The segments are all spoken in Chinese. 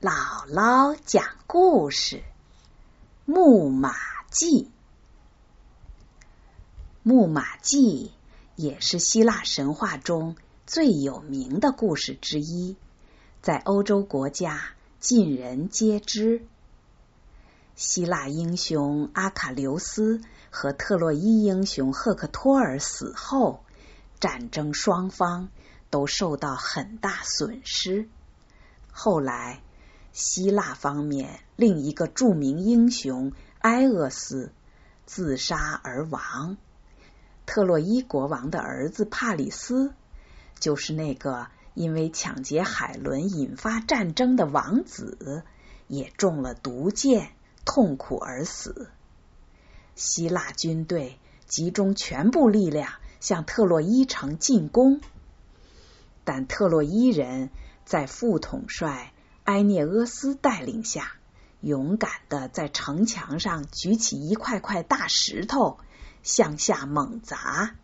姥姥讲故事：《木马记》。木马记也是希腊神话中最有名的故事之一，在欧洲国家尽人皆知。希腊英雄阿卡琉斯和特洛伊英雄赫克托尔死后，战争双方都受到很大损失。后来。希腊方面另一个著名英雄埃厄斯自杀而亡，特洛伊国王的儿子帕里斯就是那个因为抢劫海伦引发战争的王子，也中了毒箭，痛苦而死。希腊军队集中全部力量向特洛伊城进攻，但特洛伊人在副统帅。埃涅俄斯带领下，勇敢的在城墙上举起一块块大石头，向下猛砸。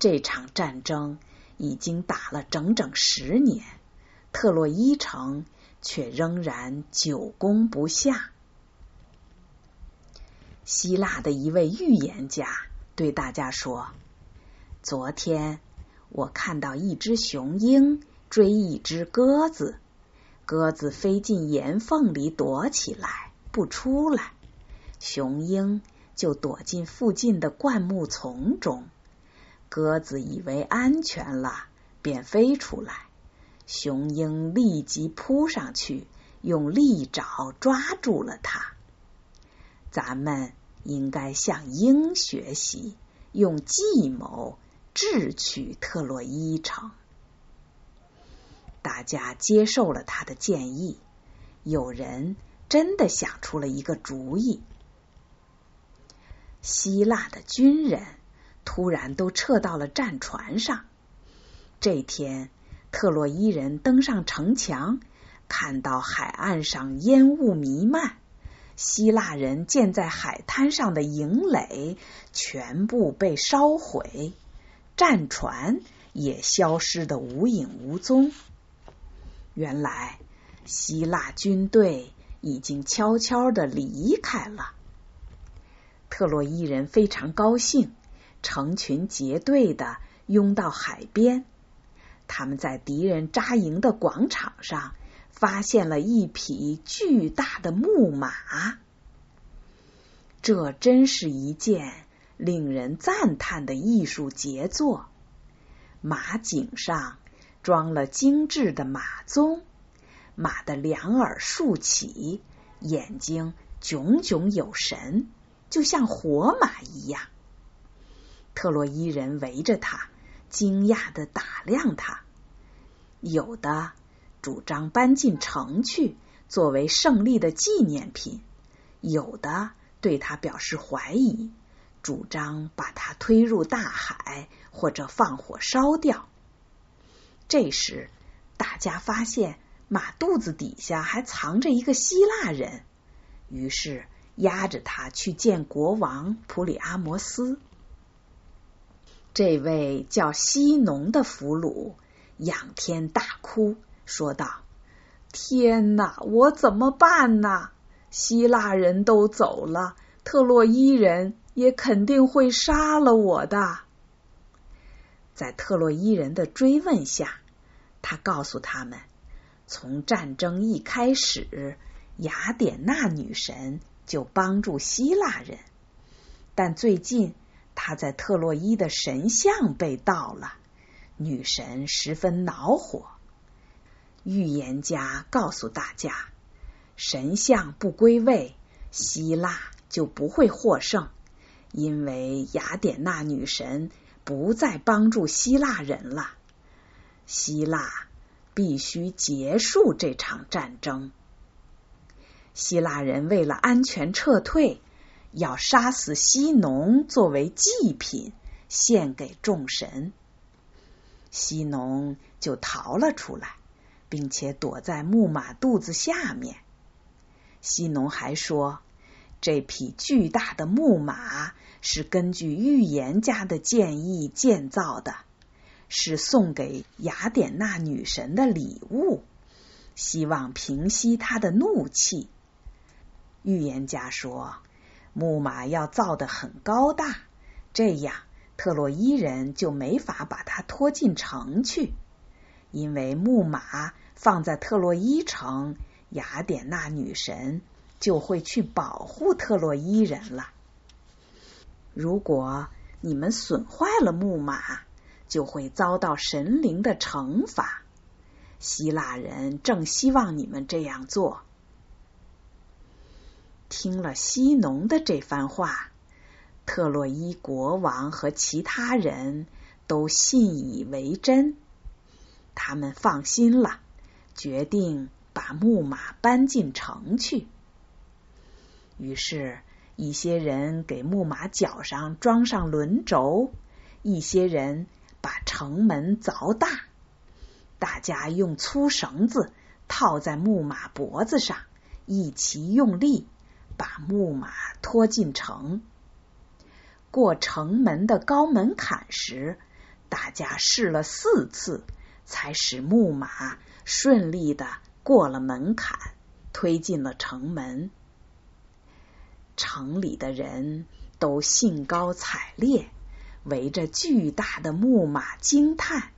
这场战争已经打了整整十年，特洛伊城却仍然久攻不下。希腊的一位预言家对大家说：“昨天我看到一只雄鹰追一只鸽子。”鸽子飞进岩缝里躲起来，不出来。雄鹰就躲进附近的灌木丛中。鸽子以为安全了，便飞出来。雄鹰立即扑上去，用利爪抓住了它。咱们应该向鹰学习，用计谋智取特洛伊城。大家接受了他的建议，有人真的想出了一个主意。希腊的军人突然都撤到了战船上。这天，特洛伊人登上城墙，看到海岸上烟雾弥漫，希腊人建在海滩上的营垒全部被烧毁，战船也消失的无影无踪。原来，希腊军队已经悄悄的离开了。特洛伊人非常高兴，成群结队的拥到海边。他们在敌人扎营的广场上发现了一匹巨大的木马，这真是一件令人赞叹的艺术杰作。马颈上。装了精致的马鬃，马的两耳竖起，眼睛炯炯有神，就像活马一样。特洛伊人围着他，惊讶的打量他，有的主张搬进城去作为胜利的纪念品，有的对他表示怀疑，主张把他推入大海或者放火烧掉。这时，大家发现马肚子底下还藏着一个希腊人，于是押着他去见国王普里阿摩斯。这位叫西农的俘虏仰天大哭，说道：“天哪，我怎么办呢？希腊人都走了，特洛伊人也肯定会杀了我的。”在特洛伊人的追问下。他告诉他们，从战争一开始，雅典娜女神就帮助希腊人，但最近他在特洛伊的神像被盗了，女神十分恼火。预言家告诉大家，神像不归位，希腊就不会获胜，因为雅典娜女神不再帮助希腊人了。希腊必须结束这场战争。希腊人为了安全撤退，要杀死西农作为祭品献给众神。西农就逃了出来，并且躲在木马肚子下面。西农还说，这匹巨大的木马是根据预言家的建议建造的。是送给雅典娜女神的礼物，希望平息她的怒气。预言家说，木马要造得很高大，这样特洛伊人就没法把它拖进城去，因为木马放在特洛伊城，雅典娜女神就会去保护特洛伊人了。如果你们损坏了木马，就会遭到神灵的惩罚。希腊人正希望你们这样做。听了西农的这番话，特洛伊国王和其他人都信以为真，他们放心了，决定把木马搬进城去。于是。一些人给木马脚上装上轮轴，一些人把城门凿大。大家用粗绳子套在木马脖子上，一起用力把木马拖进城。过城门的高门槛时，大家试了四次，才使木马顺利的过了门槛，推进了城门。城里的人都兴高采烈，围着巨大的木马惊叹。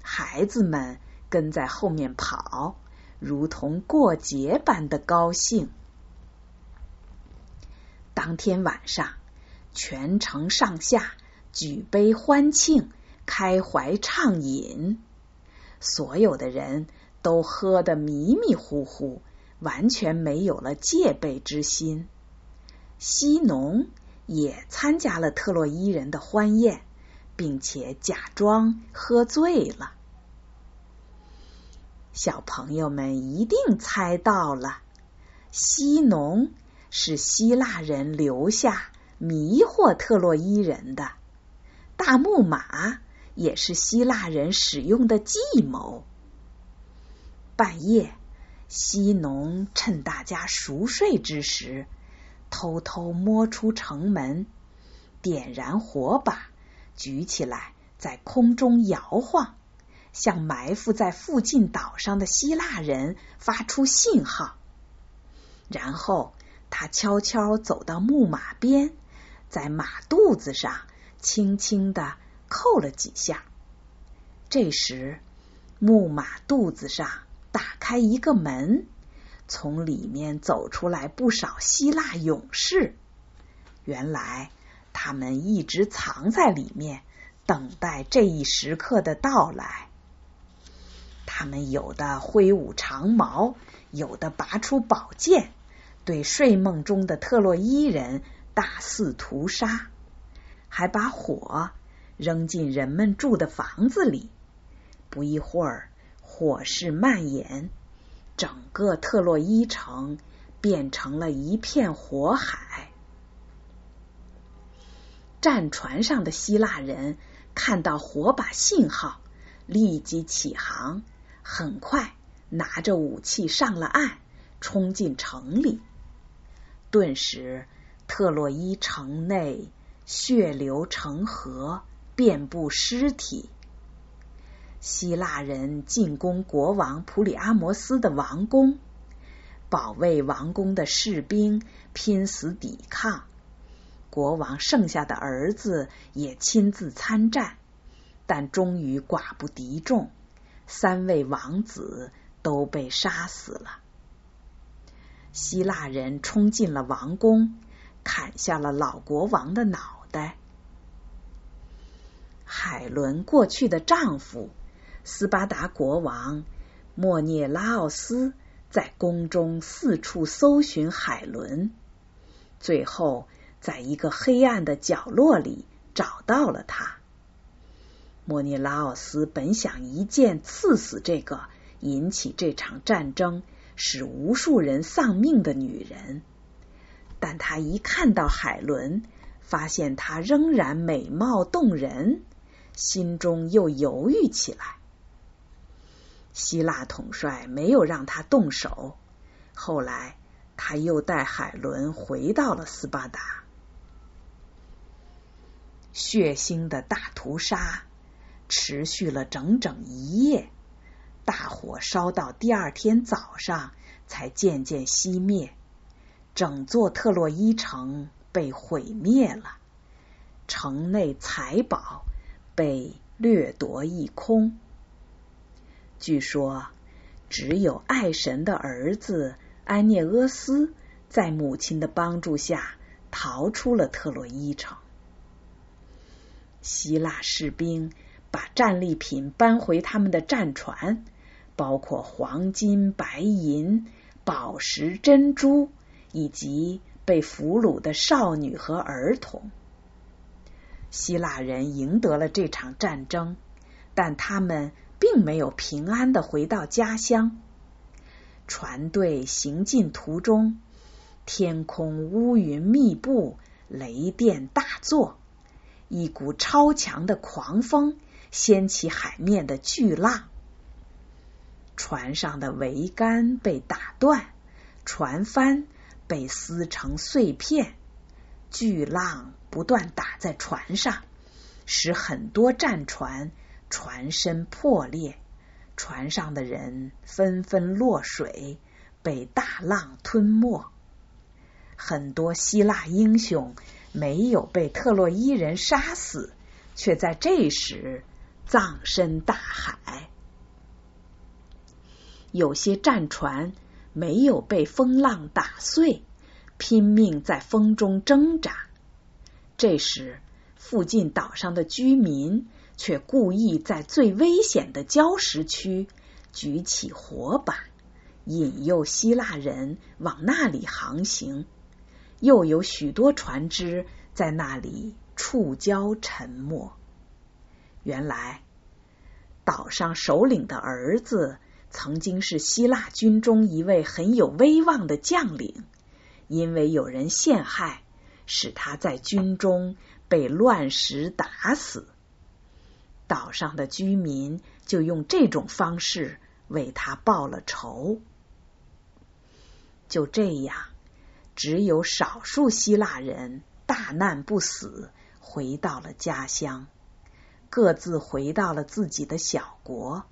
孩子们跟在后面跑，如同过节般的高兴。当天晚上，全城上下举杯欢庆，开怀畅饮，所有的人都喝得迷迷糊糊，完全没有了戒备之心。西农也参加了特洛伊人的欢宴，并且假装喝醉了。小朋友们一定猜到了，西农是希腊人留下迷惑特洛伊人的，大木马也是希腊人使用的计谋。半夜，西农趁大家熟睡之时。偷偷摸出城门，点燃火把，举起来，在空中摇晃，向埋伏在附近岛上的希腊人发出信号。然后他悄悄走到木马边，在马肚子上轻轻的扣了几下。这时，木马肚子上打开一个门。从里面走出来不少希腊勇士，原来他们一直藏在里面，等待这一时刻的到来。他们有的挥舞长矛，有的拔出宝剑，对睡梦中的特洛伊人大肆屠杀，还把火扔进人们住的房子里。不一会儿，火势蔓延。整个特洛伊城变成了一片火海。战船上的希腊人看到火把信号，立即起航，很快拿着武器上了岸，冲进城里。顿时，特洛伊城内血流成河，遍布尸体。希腊人进攻国王普里阿摩斯的王宫，保卫王宫的士兵拼死抵抗。国王剩下的儿子也亲自参战，但终于寡不敌众，三位王子都被杀死了。希腊人冲进了王宫，砍下了老国王的脑袋。海伦过去的丈夫。斯巴达国王莫涅拉奥斯在宫中四处搜寻海伦，最后在一个黑暗的角落里找到了他。莫涅拉奥斯本想一剑刺死这个引起这场战争、使无数人丧命的女人，但他一看到海伦，发现她仍然美貌动人，心中又犹豫起来。希腊统帅没有让他动手。后来，他又带海伦回到了斯巴达。血腥的大屠杀持续了整整一夜，大火烧到第二天早上才渐渐熄灭，整座特洛伊城被毁灭了，城内财宝被掠夺一空。据说，只有爱神的儿子安涅俄斯在母亲的帮助下逃出了特洛伊城。希腊士兵把战利品搬回他们的战船，包括黄金、白银、宝石、珍珠，以及被俘虏的少女和儿童。希腊人赢得了这场战争，但他们并没有平安的回到家乡。船队行进途中，天空乌云密布，雷电大作。一股超强的狂风掀起海面的巨浪，船上的桅杆被打断，船帆被撕成碎片，巨浪不断打在船上，使很多战船船身破裂，船上的人纷纷落水，被大浪吞没。很多希腊英雄。没有被特洛伊人杀死，却在这时葬身大海。有些战船没有被风浪打碎，拼命在风中挣扎。这时，附近岛上的居民却故意在最危险的礁石区举起火把，引诱希腊人往那里航行。又有许多船只在那里触礁沉没。原来，岛上首领的儿子曾经是希腊军中一位很有威望的将领，因为有人陷害，使他在军中被乱石打死。岛上的居民就用这种方式为他报了仇。就这样。只有少数希腊人大难不死，回到了家乡，各自回到了自己的小国。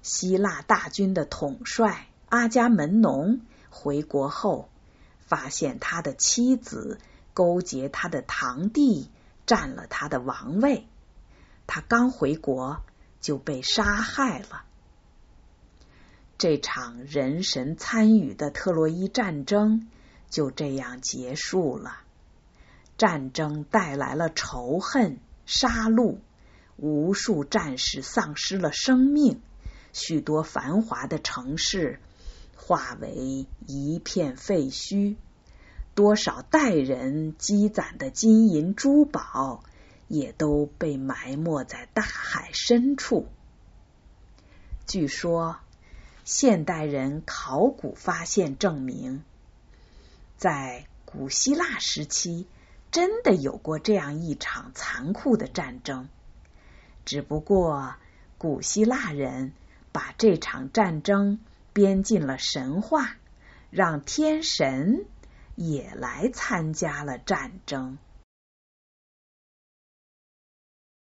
希腊大军的统帅阿伽门农回国后，发现他的妻子勾结他的堂弟，占了他的王位。他刚回国就被杀害了。这场人神参与的特洛伊战争。就这样结束了。战争带来了仇恨、杀戮，无数战士丧失了生命，许多繁华的城市化为一片废墟，多少代人积攒的金银珠宝也都被埋没在大海深处。据说，现代人考古发现证明。在古希腊时期，真的有过这样一场残酷的战争。只不过，古希腊人把这场战争编进了神话，让天神也来参加了战争。